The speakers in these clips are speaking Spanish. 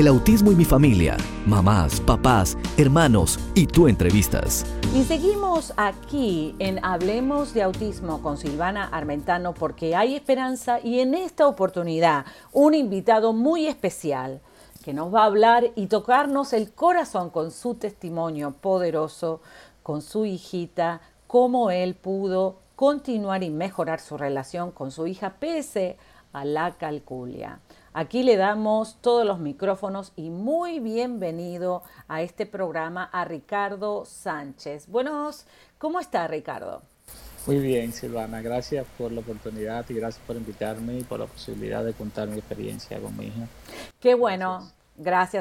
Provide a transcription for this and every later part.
El autismo y mi familia, mamás, papás, hermanos y tú entrevistas. Y seguimos aquí en Hablemos de Autismo con Silvana Armentano porque hay esperanza y en esta oportunidad un invitado muy especial que nos va a hablar y tocarnos el corazón con su testimonio poderoso, con su hijita, cómo él pudo continuar y mejorar su relación con su hija pese a la calculia. Aquí le damos todos los micrófonos y muy bienvenido a este programa a Ricardo Sánchez. Buenos, ¿cómo está Ricardo? Muy bien, Silvana, gracias por la oportunidad y gracias por invitarme y por la posibilidad de contar mi experiencia con mi hija. Qué bueno. Gracias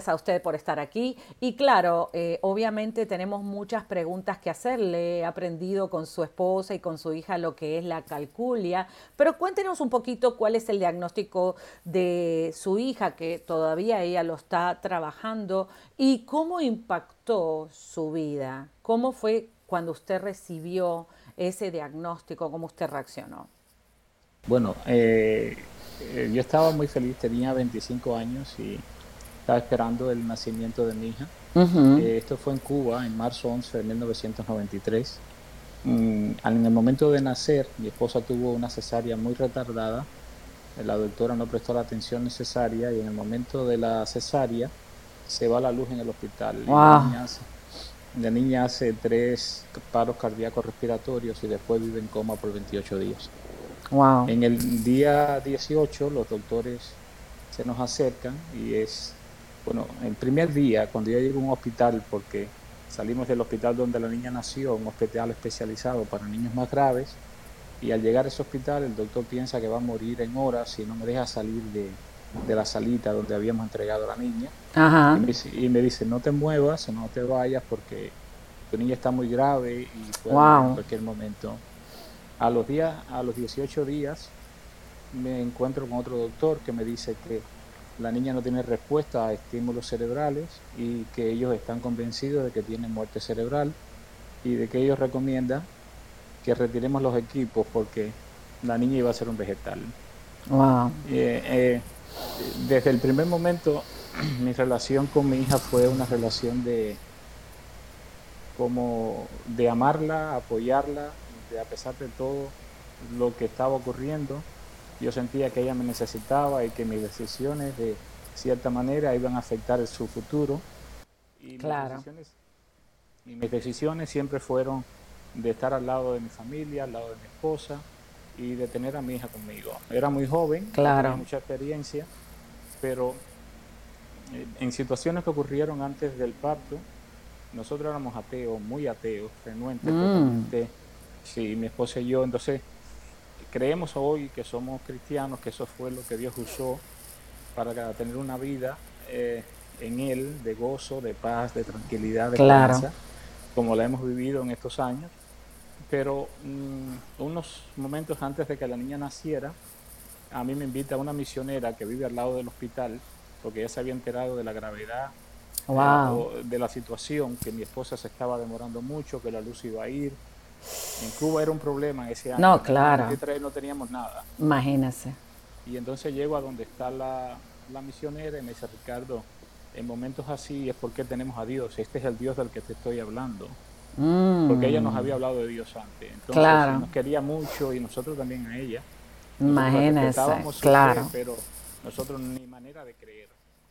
a usted por estar aquí. Y claro, eh, obviamente tenemos muchas preguntas que hacerle. He aprendido con su esposa y con su hija lo que es la calculia. Pero cuéntenos un poquito cuál es el diagnóstico de su hija, que todavía ella lo está trabajando, y cómo impactó su vida. ¿Cómo fue cuando usted recibió ese diagnóstico? ¿Cómo usted reaccionó? Bueno, eh, eh, yo estaba muy feliz, tenía 25 años y estaba esperando el nacimiento de mi hija. Eh, esto fue en Cuba en marzo 11 de 1993. Mm, en el momento de nacer, mi esposa tuvo una cesárea muy retardada. La doctora no prestó la atención necesaria y en el momento de la cesárea se va la luz en el hospital. La, niña hace, tres paros cardíacos respiratorios y después vive en coma por 28 días. En el día 18 los doctores se nos acercan y es bueno, el primer día, cuando yo llego a un hospital, porque salimos del hospital donde la niña nació, un hospital especializado para niños más graves, y al llegar a ese hospital el doctor piensa que va a morir en horas si no me deja salir de, la salita donde habíamos entregado a la niña. Y, me dice, no te muevas, no te vayas porque tu niña está muy grave y puede morir en cualquier momento. A los, días, a los 18 días me encuentro con otro doctor que me dice que la niña no tiene respuesta a estímulos cerebrales y que ellos están convencidos de que tiene muerte cerebral y de que ellos recomiendan que retiremos los equipos porque la niña iba a ser un vegetal. Wow. Eh, eh, desde el primer momento mi relación con mi hija fue una relación de como de amarla, apoyarla, de a pesar de todo lo que estaba ocurriendo, yo sentía que ella me necesitaba y que mis decisiones de cierta manera iban a afectar su futuro. Y claro. mis, decisiones, y mis decisiones siempre fueron de estar al lado de mi familia, al lado de mi esposa y de tener a mi hija conmigo. Era muy joven, claro. tenía mucha experiencia, pero eh, en situaciones que ocurrieron antes del parto, nosotros éramos ateos, muy ateos, renuentes, mm. sí, mi esposa y yo, entonces creemos hoy que somos cristianos, que eso fue lo que Dios usó para tener una vida eh, en Él de gozo, de paz, de tranquilidad, de claro. como la hemos vivido en estos años. Pero mm, unos momentos antes de que la niña naciera, a mí me invita una misionera que vive al lado del hospital, porque ella se había enterado de la gravedad eh, de la situación, que mi esposa se estaba demorando mucho, que la luz iba a ir, en Cuba era un problema ese año. No, claro. no teníamos nada. Imagínese. Y entonces llego a donde está la, misionera y me dice, Ricardo, en momentos así es porque tenemos a Dios. Este es el Dios del que te estoy hablando. Mm. Porque ella nos había hablado de Dios antes. Entonces claro. nos quería mucho y nosotros también a ella. Imagínese, claro. pero nosotros ni manera de creer.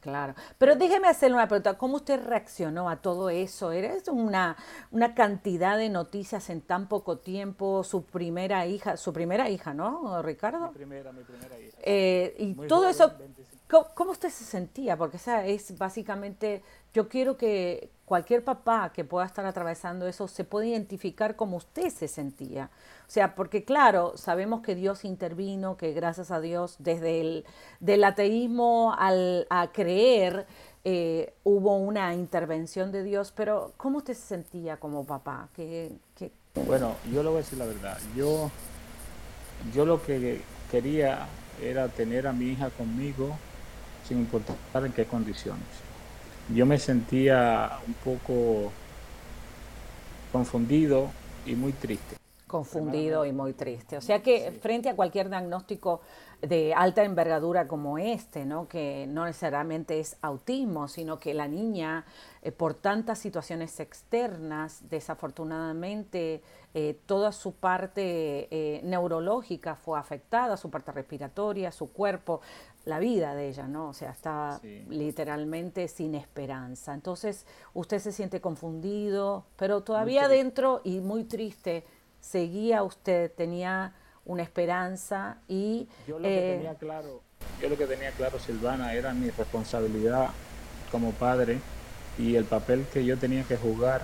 Claro, pero déjeme hacerle una pregunta, ¿cómo usted reaccionó a todo eso? ¿Era una, una cantidad de noticias en tan poco tiempo? Su primera hija, su primera hija, ¿no, Ricardo? Mi primera, mi primera hija. Eh, y todo eso, ¿cómo, usted se sentía? Porque esa es básicamente, yo quiero que cualquier papá que pueda estar atravesando eso se pueda identificar como usted se sentía. O sea, porque claro, sabemos que Dios intervino, que gracias a Dios, desde el del ateísmo al, a creer, eh, hubo una intervención de Dios, pero ¿cómo usted se sentía como papá? ¿Qué, Bueno, yo le voy a decir la verdad. Yo, yo lo que quería era tener a mi hija conmigo sin importar en qué condiciones. Yo me sentía un poco confundido y muy triste Confundido y muy triste. O sea que frente a cualquier diagnóstico de alta envergadura como este, ¿no? que no necesariamente es autismo, sino que la niña, eh, por tantas situaciones externas, desafortunadamente eh, toda su parte eh, neurológica fue afectada, su parte respiratoria, su cuerpo, la vida de ella, ¿no? O sea, estaba literalmente sin esperanza. Entonces, usted se siente confundido, pero todavía dentro y muy triste seguía usted, tenía una esperanza y... Yo lo que eh, tenía claro, yo lo que tenía claro, Silvana, era mi responsabilidad como padre y el papel que yo tenía que jugar.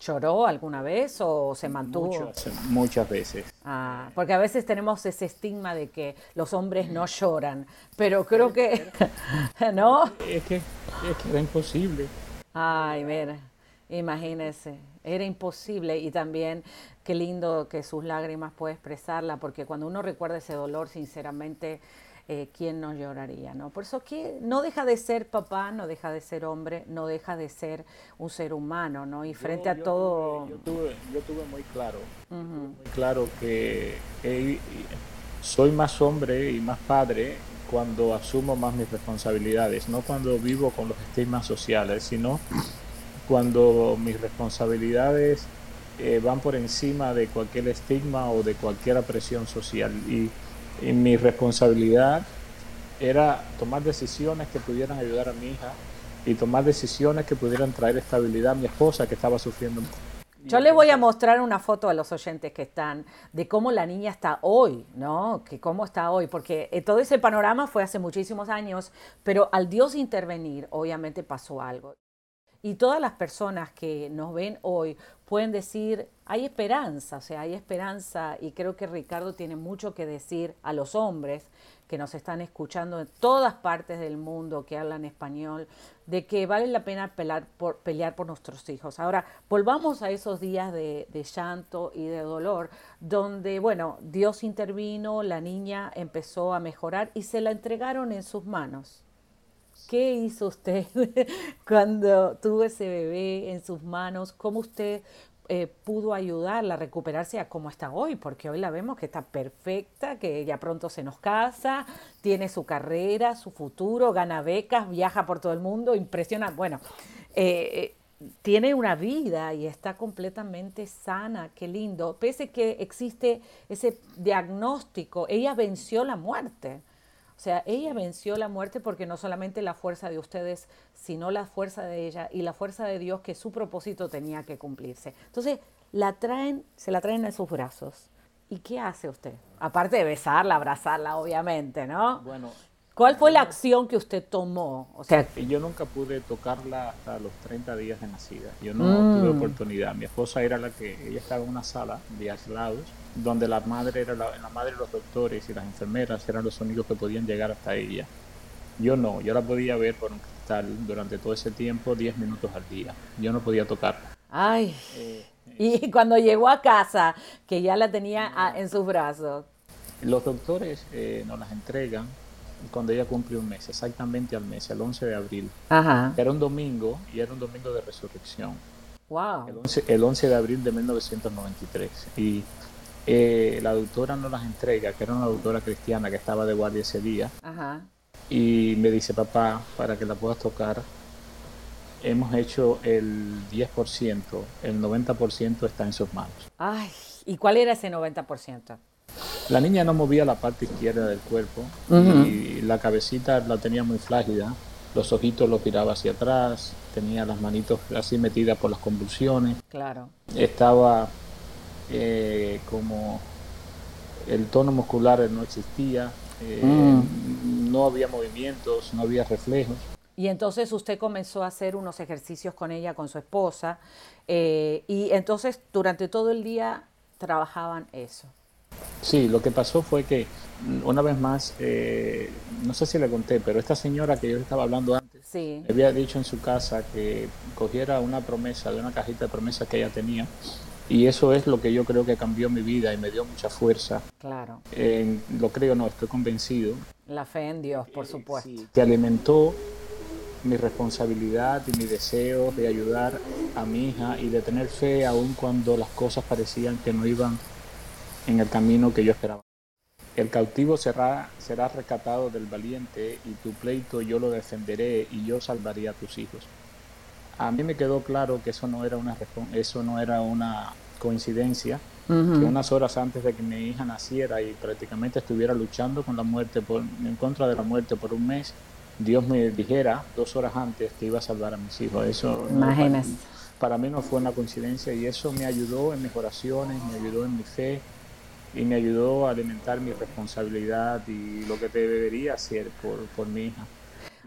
¿Lloró alguna vez o se mantuvo? Muchas, muchas veces. Ah, porque a veces tenemos ese estigma de que los hombres no lloran, pero creo que... ¿No? Es que, es que era imposible. Ay, mira, imagínese, era imposible y también qué lindo que sus lágrimas puede expresarla, porque cuando uno recuerda ese dolor, sinceramente, eh, ¿quién no lloraría? ¿no? Por eso que no deja de ser papá, no deja de ser hombre, no deja de ser un ser humano, ¿no? Y frente a todo... yo, tuve, yo tuve muy claro, muy claro que soy más hombre y más padre cuando asumo más mis responsabilidades, no cuando vivo con los estigmas sociales, sino cuando mis responsabilidades eh, van por encima de cualquier estigma o de cualquier presión social. Y, mi responsabilidad era tomar decisiones que pudieran ayudar a mi hija y tomar decisiones que pudieran traer estabilidad a mi esposa que estaba sufriendo. Yo le voy a mostrar una foto a los oyentes que están de cómo la niña está hoy, ¿no? Que cómo está hoy, porque eh, todo ese panorama fue hace muchísimos años, pero al Dios intervenir, obviamente pasó algo. Y todas las personas que nos ven hoy pueden decir, hay esperanza, o sea, hay esperanza y creo que Ricardo tiene mucho que decir a los hombres que nos están escuchando en todas partes del mundo que hablan español, de que vale la pena pelear por, nuestros hijos. Ahora, volvamos a esos días de llanto y de dolor, donde, bueno, Dios intervino, la niña empezó a mejorar y se la entregaron en sus manos. ¿Qué hizo usted cuando tuvo ese bebé en sus manos? ¿Cómo usted eh, pudo ayudarla a recuperarse a cómo está hoy? Porque hoy la vemos que está perfecta, que ya pronto se nos casa, tiene su carrera, su futuro, gana becas, viaja por todo el mundo, impresiona. Bueno, eh, eh, tiene una vida y está completamente sana, qué lindo. Pese que existe ese diagnóstico, ella venció la muerte. O sea, ella venció la muerte porque no solamente la fuerza de ustedes, sino la fuerza de ella y la fuerza de Dios que su propósito tenía que cumplirse. Entonces, la traen, se la traen en sus brazos. ¿Y qué hace usted? Aparte de besarla, abrazarla, obviamente, ¿no? Bueno, ¿Cuál fue la acción que usted tomó? O sea, yo nunca pude tocarla hasta los 30 días de nacida. Yo no mm. tuve oportunidad. Mi esposa era la que, ella estaba en una sala de aislados, donde la madre era la, madre de los doctores y las enfermeras eran los únicos que podían llegar hasta ella. Yo no, yo la podía ver por un cristal durante todo ese tiempo, 10 minutos al día. Yo no podía tocarla. Ay. Eh, y cuando llegó a casa, que ya la tenía en sus brazos. Los doctores eh, nos las entregan cuando ella cumplió un mes, exactamente al mes, el 11 de abril. Era un domingo y era un domingo de resurrección. Wow. El 11, de abril de 1993. Y eh, la doctora nos las entrega, que era una doctora cristiana que estaba de guardia ese día. Y me dice, papá, para que la puedas tocar, hemos hecho el 10%, el 90% está en sus manos. Ay, ¿y cuál era ese 90%? La niña no movía la parte izquierda del cuerpo y la cabecita la tenía muy flácida, los ojitos los tiraba hacia atrás, tenía las manitos así metidas por las convulsiones. Claro. Estaba eh, como el tono muscular no existía, eh, mm. no había movimientos, no había reflejos. Y entonces usted comenzó a hacer unos ejercicios con ella, con su esposa, eh, y entonces durante todo el día trabajaban eso. Sí, lo que pasó fue que una vez más, eh, no sé si le conté, pero esta señora que yo estaba hablando antes, había dicho en su casa que cogiera una promesa de una cajita de promesas que ella tenía. Y eso es lo que yo creo que cambió mi vida y me dio mucha fuerza. Claro. lo creo, no, estoy convencido. La fe en Dios, por supuesto. que alimentó mi responsabilidad y mi deseo de ayudar a mi hija y de tener fe aun cuando las cosas parecían que no iban en el camino que yo esperaba. El cautivo será, será rescatado del valiente y tu pleito yo lo defenderé y yo salvaré a tus hijos. A mí me quedó claro que eso no era una, eso no era una coincidencia, que unas horas antes de que mi hija naciera y prácticamente estuviera luchando con la muerte por, en contra de la muerte por un mes, Dios me dijera dos horas antes que iba a salvar a mis hijos. Eso para, mí no fue una coincidencia y eso me ayudó en mis oraciones, me ayudó en mi fe y me ayudó a alimentar mi responsabilidad y lo que debería hacer por, por mi hija.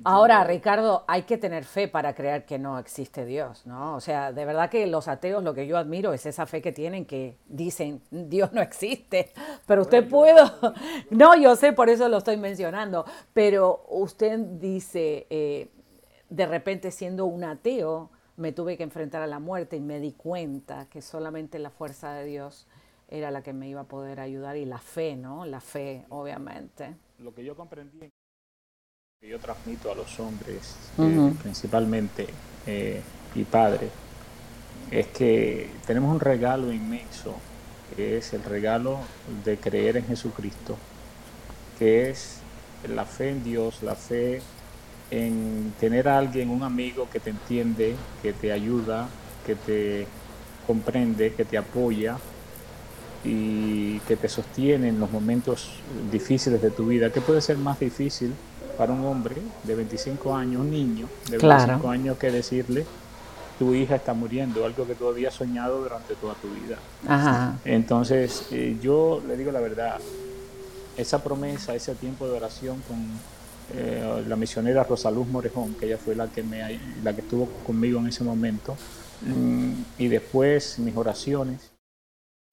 Ahora, Ricardo, hay que tener fe para creer que no existe Dios, ¿no? O sea, de verdad que los ateos lo que yo admiro es esa fe que tienen que dicen Dios no existe, pero usted puede, no, yo sé, por eso lo estoy mencionando, pero usted dice, eh, de repente siendo un ateo, me tuve que enfrentar a la muerte y me di cuenta que solamente la fuerza de Dios era la que me iba a poder ayudar y la fe, ¿no? La fe, obviamente. Lo que yo comprendí que yo transmito a los hombres, eh, principalmente, eh, y padres, es que tenemos un regalo inmenso, que es el regalo de creer en Jesucristo, que es la fe en Dios, la fe en tener a alguien, un amigo que te entiende, que te ayuda, que te comprende, que te apoya y que te sostiene en los momentos difíciles de tu vida. ¿Qué puede ser más difícil para un hombre de 25 años, un niño de 25 años, que decirle, tu hija está muriendo, algo que tú habías soñado durante toda tu vida. Entonces, eh, yo le digo la verdad, esa promesa, ese tiempo de oración con eh, la misionera Rosaluz Morejón, que ella fue la que, me, la que estuvo conmigo en ese momento, mm, y después mis oraciones.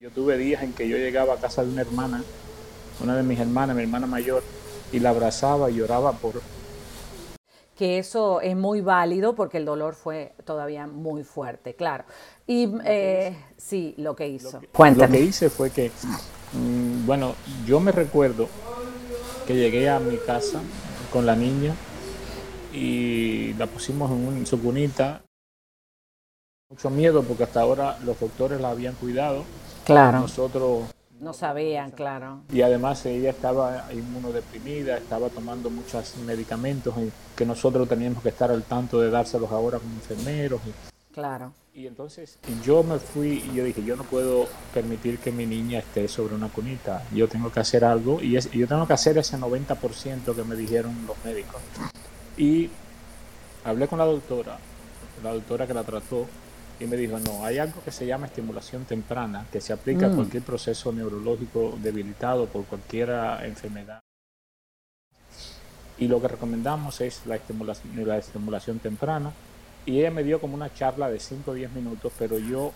Yo tuve días en que yo llegaba a casa de una hermana, una de mis hermanas, mi hermana mayor, y la abrazaba y lloraba por... Que eso es muy válido porque el dolor fue todavía muy fuerte, claro. Y eh, sí, lo que hizo. Lo que, hice fue que, mm, bueno, yo me recuerdo que llegué a mi casa con la niña y la pusimos en, su cunita. Mucho miedo porque hasta ahora los doctores la habían cuidado. Claro. Nosotros no sabían, claro. Y además ella estaba inmunodeprimida, estaba tomando muchos medicamentos y que nosotros teníamos que estar al tanto de dárselos ahora como enfermeros. Y, claro. Y entonces yo me fui y yo dije, yo no puedo permitir que mi niña esté sobre una cunita. Yo tengo que hacer algo y yo tengo que hacer ese 90% que me dijeron los médicos. Y hablé con la doctora, la doctora que la trató, y me dijo, no, hay algo que se llama estimulación temprana, que se aplica a mm. cualquier proceso neurológico debilitado por cualquier enfermedad. Y lo que recomendamos es la estimulación, la estimulación temprana. Y ella me dio como una charla de 5 o 10 minutos, pero yo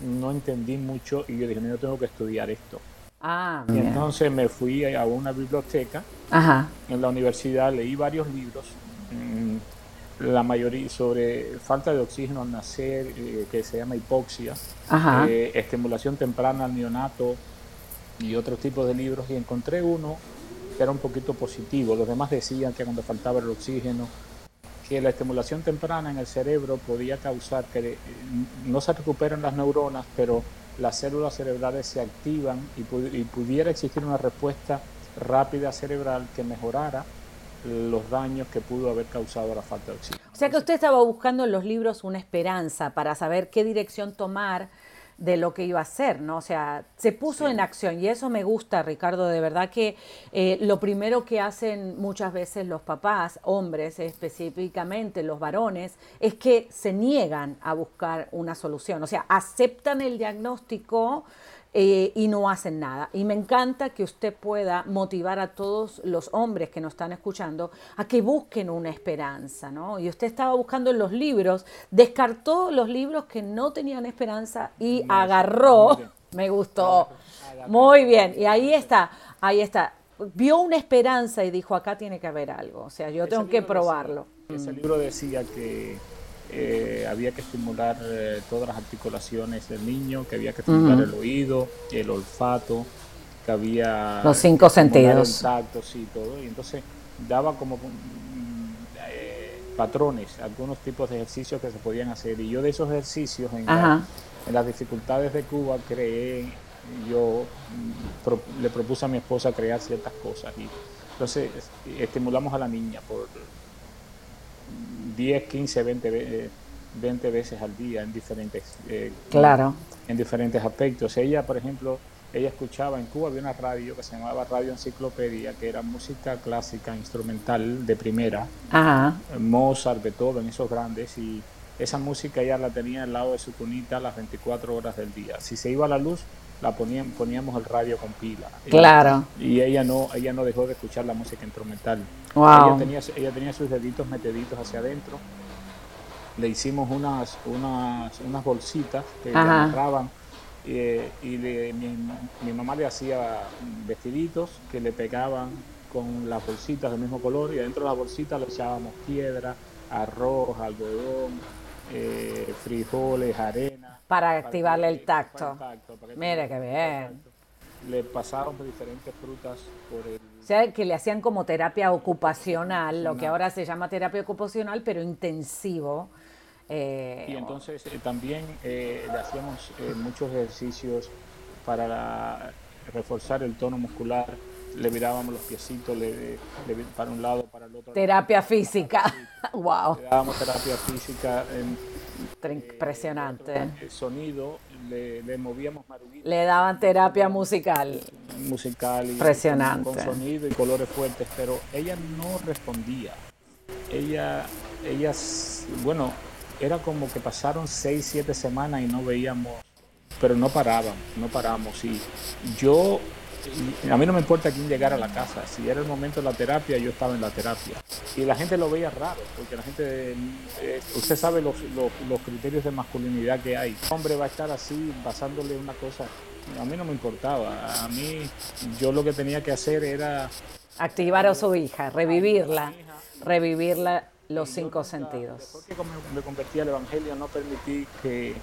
no entendí mucho y yo dije, no, yo tengo que estudiar esto. Ah, y entonces me fui a una biblioteca en la universidad, leí varios libros. La mayoría sobre falta de oxígeno al nacer, eh, que se llama hipoxia, eh, estimulación temprana al neonato y otros tipos de libros, y encontré uno que era un poquito positivo. Los demás decían que cuando faltaba el oxígeno, que la estimulación temprana en el cerebro podía causar que eh, no se recuperan las neuronas, pero las células cerebrales se activan y pudiera existir una respuesta rápida cerebral que mejorara los daños que pudo haber causado la falta de oxígeno. O sea que usted estaba buscando en los libros una esperanza para saber qué dirección tomar de lo que iba a hacer, ¿no? O sea, se puso en acción y eso me gusta, Ricardo, de verdad que eh, lo primero que hacen muchas veces los papás, hombres específicamente, los varones, es que se niegan a buscar una solución, o sea, aceptan el diagnóstico, eh, y no hacen nada. Y me encanta que usted pueda motivar a todos los hombres que nos están escuchando a que busquen una esperanza, ¿no? Y usted estaba buscando en los libros, descartó los libros que no tenían esperanza y agarró, me gustó, muy bien, y ahí está, ahí está. Vio una esperanza y dijo, acá tiene que haber algo, o sea, yo tengo que probarlo. ese libro decía que eh, había que estimular eh, todas las articulaciones del niño, que había que estimular el oído, el olfato, que había... Los cinco sentidos. El tacto, sí, todo. Y entonces daba como mm, eh, patrones, algunos tipos de ejercicios que se podían hacer. Y yo de esos ejercicios, en, en las dificultades de Cuba, creé yo mm, le propuse a mi esposa crear ciertas cosas y entonces estimulamos a la niña por 10, 15, 20, 20 veces al día en diferentes, eh, claro. en diferentes aspectos. Ella, por ejemplo, ella escuchaba, en Cuba había una radio que se llamaba Radio Enciclopedia, que era música clásica, instrumental de primera, Ajá. Mozart, Beethoven, esos grandes, y esa música ella la tenía al lado de su cunita las 24 horas del día. Si se iba a la luz, la ponían, poníamos el radio con pila. Claro. Y, ella no, ella no dejó de escuchar la música instrumental. Ella, tenía, ella tenía sus deditos metiditos hacia adentro. Le hicimos unas, unas, unas bolsitas que le agarraban eh, y mi, mamá le hacía vestiditos que le pegaban con las bolsitas del mismo color y adentro de las bolsitas le echábamos piedra, arroz, algodón, eh, frijoles, arena. Para, activarle el tacto. Mira qué bien. Le pasaron diferentes frutas por el... O sea, que le hacían como terapia ocupacional, lo que ahora se llama terapia ocupacional, pero intensivo eh, y entonces eh, también eh, le hacíamos muchos ejercicios para reforzar el tono muscular, le mirábamos los piecitos le, para un lado, para el otro. Terapia física, wow. Le dábamos terapia física. Impresionante. El sonido, le, movíamos maruguitas. Le daban terapia musical. Musical. Y Impresionante. Con, con sonido y colores fuertes, pero ella no respondía. Ella, ella, bueno, era como que pasaron seis, siete semanas y no veíamos, pero no paraban, no paramos. Y yo, a mí no me importa quién llegara a la casa, si era el momento de la terapia, yo estaba en la terapia. Y la gente lo veía raro, porque la gente, eh, usted sabe los, los, criterios de masculinidad que hay. Un hombre va a estar así, pasándole una cosa, a mí no me importaba. A mí, yo lo que tenía que hacer era... Activar a su hija, revivirla, revivirla los cinco sentidos. Después que me convertí al Evangelio, no permití que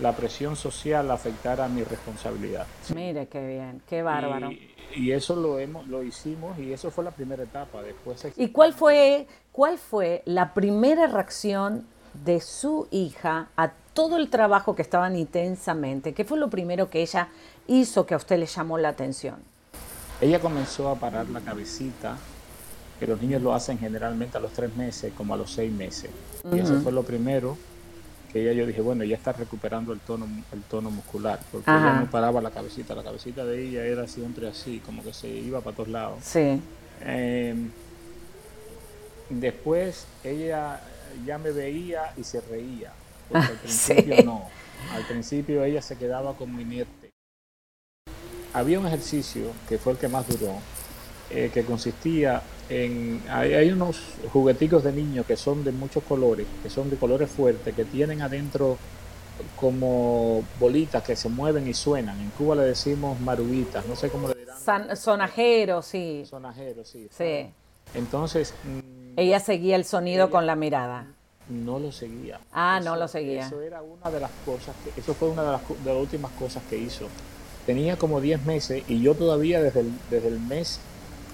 la presión social afectara mi responsabilidad. Mire qué bien, qué bárbaro. Y, eso lo hemos, lo hicimos y eso fue la primera etapa. Después. ¿Y cuál fue, cuál fue la primera reacción de su hija a todo el trabajo que estaban intensamente? ¿Qué fue lo primero que ella hizo que a usted le llamó la atención? Ella comenzó a parar la cabecita que los niños lo hacen generalmente a los tres meses como a los seis meses. Y eso fue lo primero que ella yo dije, bueno, ya está recuperando el tono, el tono muscular, porque ella no paraba la cabecita, la cabecita de ella era siempre así, como que se iba para todos lados. Sí. Em, después ella ya me veía y se reía, porque al principio no, al principio ella se quedaba como inerte. Había un ejercicio que fue el que más duró, eh, que consistía en, hay, unos jugueticos de niños que son de muchos colores, que son de colores fuertes, que tienen adentro como bolitas que se mueven y suenan. En Cuba le decimos maruguitas, no sé cómo le dirán. sonajeros, sí. Sonajeros, sí. Sí. Entonces... Mm, ella seguía el sonido con la mirada. No lo seguía. Ah, no lo seguía. Eso era una de las cosas, que, eso fue una de las, de las últimas cosas que hizo. Tenía como 10 meses y yo todavía desde el, desde el mes...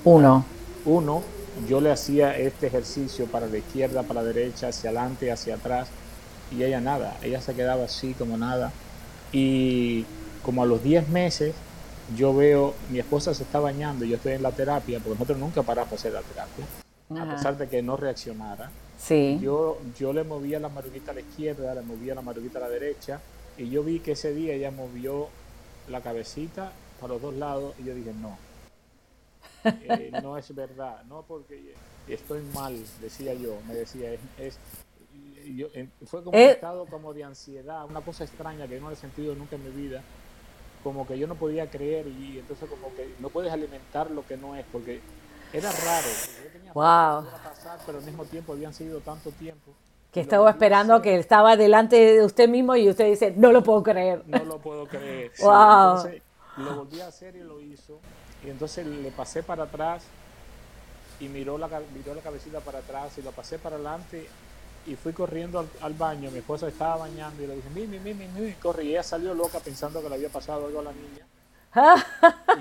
Uno uno, yo le hacía este ejercicio para la izquierda, para la derecha, hacia adelante, hacia atrás, y ella nada, ella se quedaba así como nada. Y como a los 10 meses, yo veo, mi esposa se está bañando y yo estoy en la terapia, porque nosotros nunca paramos de hacer la terapia, a pesar de que no reaccionara. Sí. Yo, yo le movía la maruguita a la izquierda, le movía la maruguita a la derecha, y yo vi que ese día ella movió la cabecita para los dos lados, y yo dije, no, eh, no es verdad, no porque estoy mal, decía yo, me decía, es, fue como un eh. estado como de ansiedad, una cosa extraña que yo no he sentido nunca en mi vida, como que yo no podía creer y entonces como que no puedes alimentar lo que no es, porque era raro, yo tenía wow. pasar, pero al mismo tiempo habían seguido tanto tiempo. Que estaba esperando que estaba delante de usted mismo y usted dice, no lo puedo creer. No lo puedo creer. Wow. entonces, lo volví a hacer y lo hizo. Y entonces le pasé para atrás y miró la, miró la cabecita para atrás y lo pasé para adelante y fui corriendo al, baño. Mi esposa estaba bañando y le dije, mimi, mimi, mimi, corre. Y ella salió loca pensando que le había pasado algo a la niña.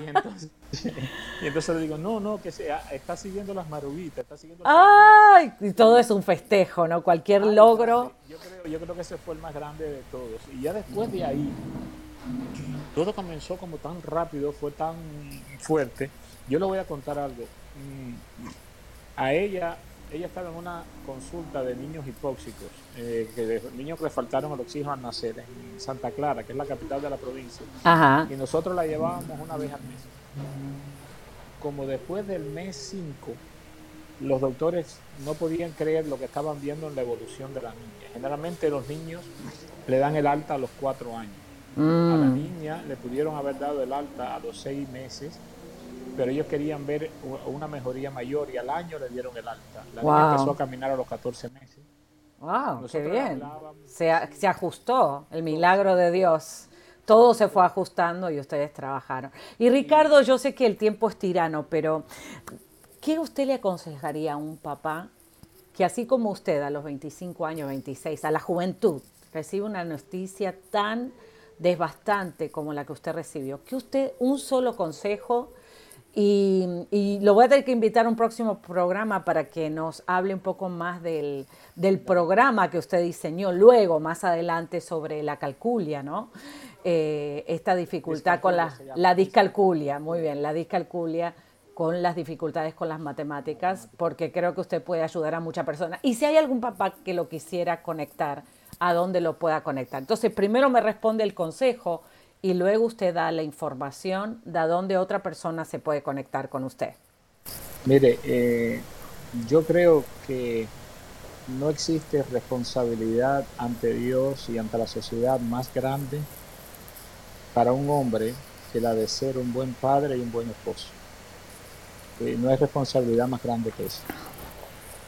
y, entonces, le digo, no, no, que sea, está siguiendo las maruguitas, está siguiendo ¡Ay! Y todo es un festejo, ¿no? Cualquier logro. Yo creo, yo creo que ese fue el más grande de todos. Y ya después de ahí, todo comenzó como tan rápido, fue tan fuerte. Yo le voy a contar algo. Mm, a ella, ella estaba en una consulta de niños hipóxicos, eh, que de niños que le faltaron el oxígeno al nacer en Santa Clara, que es la capital de la provincia. Y nosotros la llevábamos una vez al mes. Como después del mes 5, los doctores no podían creer lo que estaban viendo en la evolución de la niña. Generalmente los niños le dan el alta a los cuatro años. A la mm. niña le pudieron haber dado el alta a los seis meses, pero ellos querían ver una mejoría mayor y al año le dieron el alta. La niña empezó a caminar a los 14 meses. ¡Wow! ¡Qué bien! Se, se ajustó el milagro de Dios todo se fue ajustando y ustedes trabajaron. Y Ricardo, yo sé que el tiempo es tirano, pero ¿qué usted le aconsejaría a un papá que así como usted a los 25 años, 26, a la juventud, recibe una noticia tan desbastante como la que usted recibió, que usted un solo consejo y, lo voy a tener que invitar a un próximo programa para que nos hable un poco más del, programa que usted diseñó luego, más adelante, sobre la calculia, ¿no? Eh, esta dificultad con la, la discalculia, muy bien, la discalculia con las dificultades con las matemáticas, porque creo que usted puede ayudar a muchas personas. Y si hay algún papá que lo quisiera conectar, a dónde lo pueda conectar. Entonces, primero me responde el consejo y luego usted da la información de a dónde otra persona se puede conectar con usted. Mire, eh, yo creo que no existe responsabilidad ante Dios y ante la sociedad más grande para un hombre que la de ser un buen padre y un buen esposo. Eh, no hay responsabilidad más grande que eso.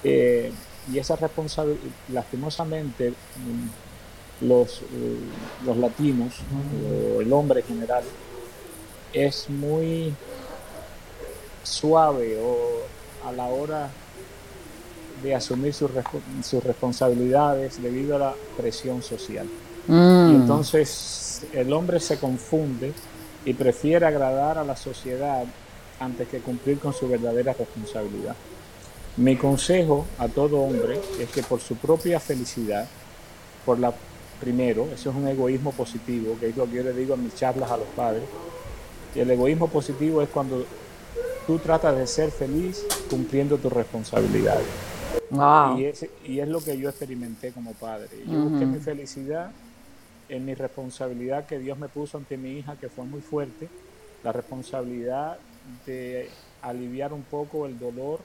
Eh, y esa responsabilidad, lastimosamente, mm, los, eh, los latinos, o el hombre en general, es muy suave o a la hora de asumir sus, sus responsabilidades debido a la presión social. Mm. Y entonces el hombre se confunde y prefiere agradar a la sociedad antes que cumplir con su verdadera responsabilidad. Mi consejo a todo hombre es que por su propia felicidad, por la primero, eso es un egoísmo positivo, que es lo que yo le digo a mis charlas a los padres. Y el egoísmo positivo es cuando tú tratas de ser feliz cumpliendo tus responsabilidades. Y, es, y es lo que yo experimenté como padre. Yo busqué mi felicidad en mi responsabilidad que Dios me puso ante mi hija, que fue muy fuerte, la responsabilidad de aliviar un poco el dolor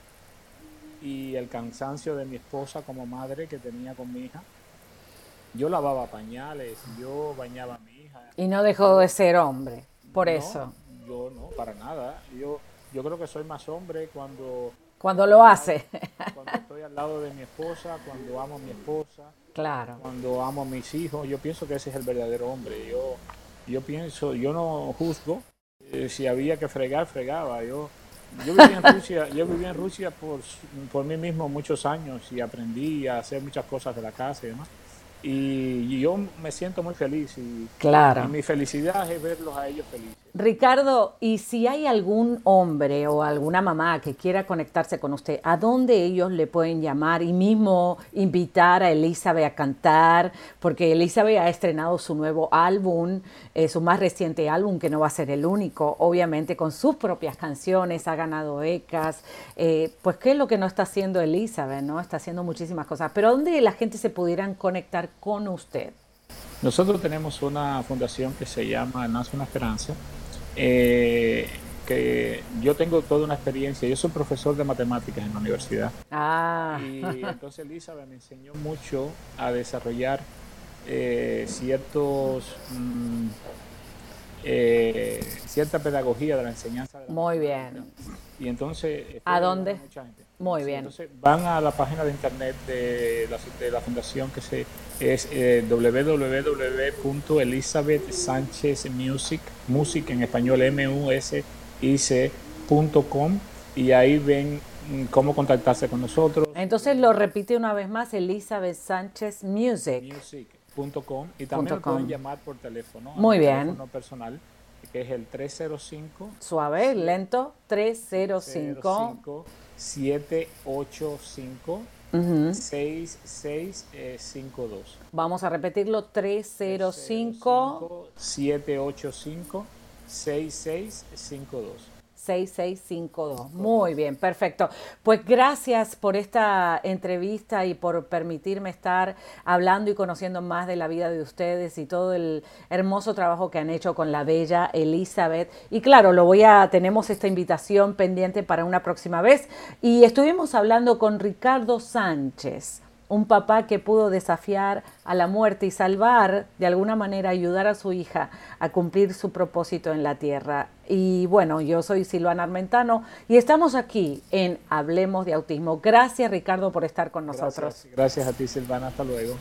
y el cansancio de mi esposa como madre que tenía con mi hija. Yo lavaba pañales, yo bañaba a mi hija. Y no dejó de ser hombre, por eso. Yo no, para nada. Yo, yo creo que soy más hombre cuando... Cuando lo hace. Cuando estoy al lado de mi esposa, cuando amo a mi esposa. Claro. Cuando amo a mis hijos. Yo pienso que ese es el verdadero hombre. Yo, yo pienso, yo no juzgo. Eh, si había que fregar, fregaba. Yo yo viví en Rusia, yo viví en Rusia por, por mí mismo muchos años y aprendí a hacer muchas cosas de la casa y demás. Y, yo me siento muy feliz y, claro. y mi felicidad es verlos a ellos felices. Ricardo, y si hay algún hombre o alguna mamá que quiera conectarse con usted, ¿a dónde ellos le pueden llamar y mismo invitar a Elizabeth a cantar? Porque Elizabeth ha estrenado su nuevo álbum, eh, su más reciente álbum, que no va a ser el único, obviamente con sus propias canciones, ha ganado ECAS. Eh, pues, ¿qué es lo que no está haciendo Elizabeth? ¿no? Está haciendo muchísimas cosas. Pero ¿dónde la gente se pudieran conectar con usted? Nosotros tenemos una fundación que se llama Nace una Esperanza, eh, que yo tengo toda una experiencia. Yo soy profesor de matemáticas en la universidad. Ah. Y entonces Elizabeth me enseñó mucho a desarrollar eh, ciertos mm, eh, cierta pedagogía de la enseñanza. Muy bien. Y entonces... ¿A dónde? Muy bien. Entonces van a la página de internet de la, de la fundación que se, es eh, www.elizabeth Sánchez Music, en español m u s i c.com y ahí ven mm, cómo contactarse con nosotros. Entonces lo repite una vez más, Elizabeth Sánchez Music. Music.com y también pueden llamar por teléfono. Muy bien. Teléfono personal que es el 305. Suave, lento. 305. 785 6652. Vamos a repetirlo, 305 785 6652. 6652. Muy bien, perfecto. Pues gracias por esta entrevista y por permitirme estar hablando y conociendo más de la vida de ustedes y todo el hermoso trabajo que han hecho con la bella Elizabeth. Y claro, lo voy a tenemos esta invitación pendiente para una próxima vez y estuvimos hablando con Ricardo Sánchez un papá que pudo desafiar a la muerte y salvar, de alguna manera, ayudar a su hija a cumplir su propósito en la tierra. Y bueno, yo soy Silvana Armentano y estamos aquí en Hablemos de Autismo. Gracias Ricardo por estar con nosotros. Gracias, a ti Silvana, hasta luego.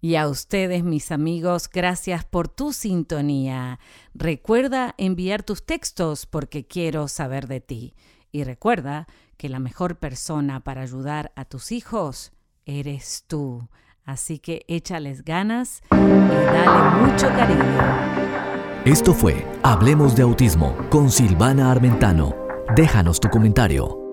Y a ustedes, mis amigos, gracias por tu sintonía. Recuerda enviar tus textos porque quiero saber de ti. Y recuerda que la mejor persona para ayudar a tus hijos eres tú. Así que échales ganas y dale mucho cariño. Esto fue Hablemos de Autismo con Silvana Armentano. Déjanos tu comentario.